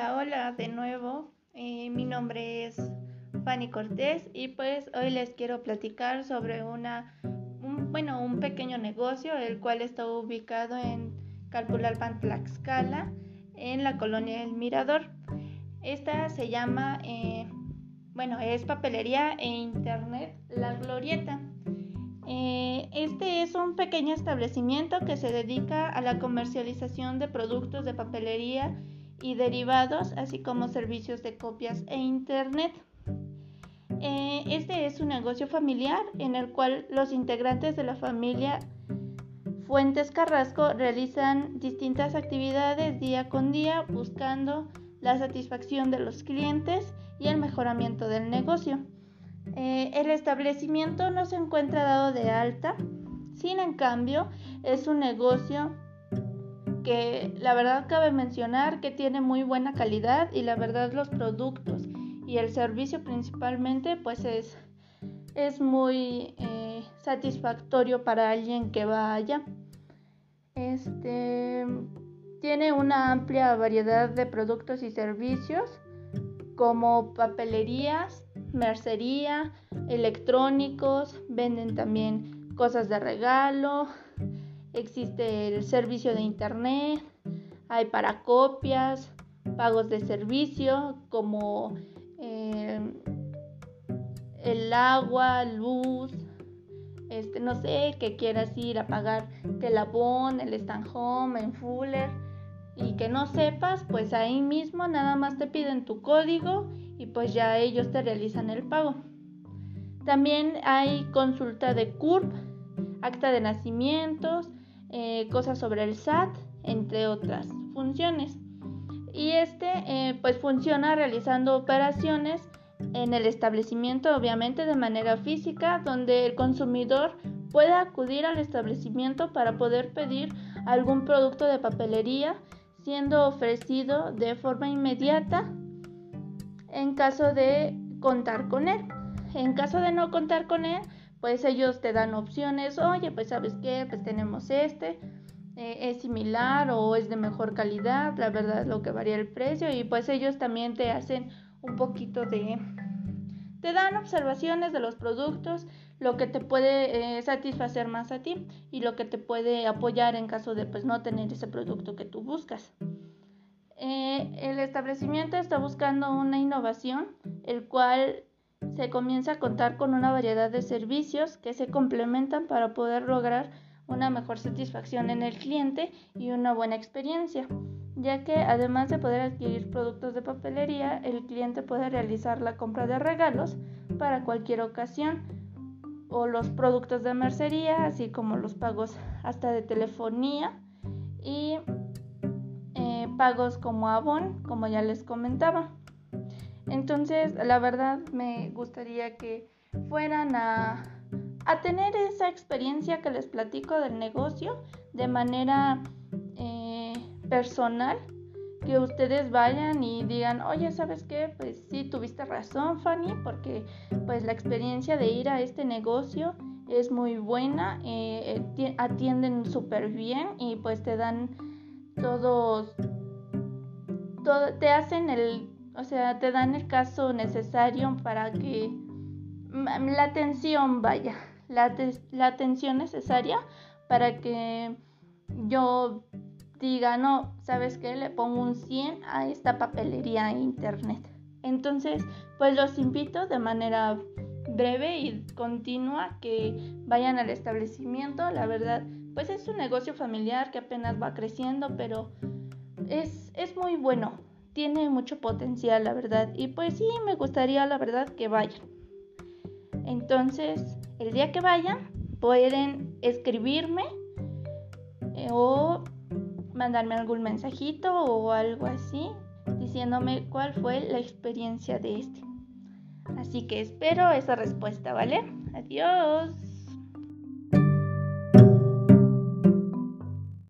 Hola, de nuevo. Eh, mi nombre es Fanny Cortés y pues hoy les quiero platicar sobre una, un, bueno, un pequeño negocio el cual está ubicado en Calpulalpan, Tlaxcala, en la colonia El Mirador. Esta se llama, eh, bueno, es papelería e internet La Glorieta. Eh, este es un pequeño establecimiento que se dedica a la comercialización de productos de papelería y derivados, así como servicios de copias e internet. Eh, este es un negocio familiar en el cual los integrantes de la familia Fuentes Carrasco realizan distintas actividades día con día buscando la satisfacción de los clientes y el mejoramiento del negocio. Eh, el establecimiento no se encuentra dado de alta, sin en cambio es un negocio que la verdad cabe mencionar que tiene muy buena calidad y la verdad los productos y el servicio principalmente pues es, es muy eh, satisfactorio para alguien que va allá. Este tiene una amplia variedad de productos y servicios como papelerías, mercería, electrónicos, venden también cosas de regalo, existe el servicio de internet, hay para copias, pagos de servicio como eh, el agua, luz, este, no sé, que quieras ir a pagar que la BON, el Stand Home, en Fuller y que no sepas, pues ahí mismo nada más te piden tu código y pues ya ellos te realizan el pago. También hay consulta de CURP, acta de nacimientos, eh, cosas sobre el SAT, entre otras funciones. Y este eh, pues funciona realizando operaciones en el establecimiento, obviamente de manera física, donde el consumidor puede acudir al establecimiento para poder pedir algún producto de papelería siendo ofrecido de forma inmediata en caso de contar con él. En caso de no contar con él, pues ellos te dan opciones, oye, pues sabes qué, pues tenemos este, eh, es similar o es de mejor calidad, la verdad es lo que varía el precio y pues ellos también te hacen un poquito de... Te dan observaciones de los productos, lo que te puede eh, satisfacer más a ti y lo que te puede apoyar en caso de pues no tener ese producto que tú buscas. Eh, el establecimiento está buscando una innovación, el cual se comienza a contar con una variedad de servicios que se complementan para poder lograr una mejor satisfacción en el cliente y una buena experiencia, ya que además de poder adquirir productos de papelería, el cliente puede realizar la compra de regalos para cualquier ocasión o los productos de mercería, así como los pagos hasta de telefonía y eh, pagos como Avon, como ya les comentaba. Entonces, la verdad me gustaría que fueran a, tener esa experiencia que les platico del negocio de manera eh, personal, que ustedes vayan y digan, oye, ¿sabes qué? Pues sí, tuviste razón, Fanny, porque pues la experiencia de ir a este negocio es muy buena, eh, eh, atienden súper bien y pues te dan todos, todo, te hacen el o sea, te dan el caso necesario para que la atención vaya, la, la atención necesaria para que yo diga, no, ¿sabes qué? Le pongo un 100 a esta papelería internet. Entonces, pues los invito de manera breve y continua que vayan al establecimiento. La verdad, pues es un negocio familiar que apenas va creciendo, pero es, es muy bueno tiene mucho potencial, la verdad. Y pues sí, me gustaría, la verdad, que vayan. Entonces, el día que vayan, pueden escribirme eh, o mandarme algún mensajito o algo así, diciéndome cuál fue la experiencia de este. Así que espero esa respuesta, ¿vale? Adiós.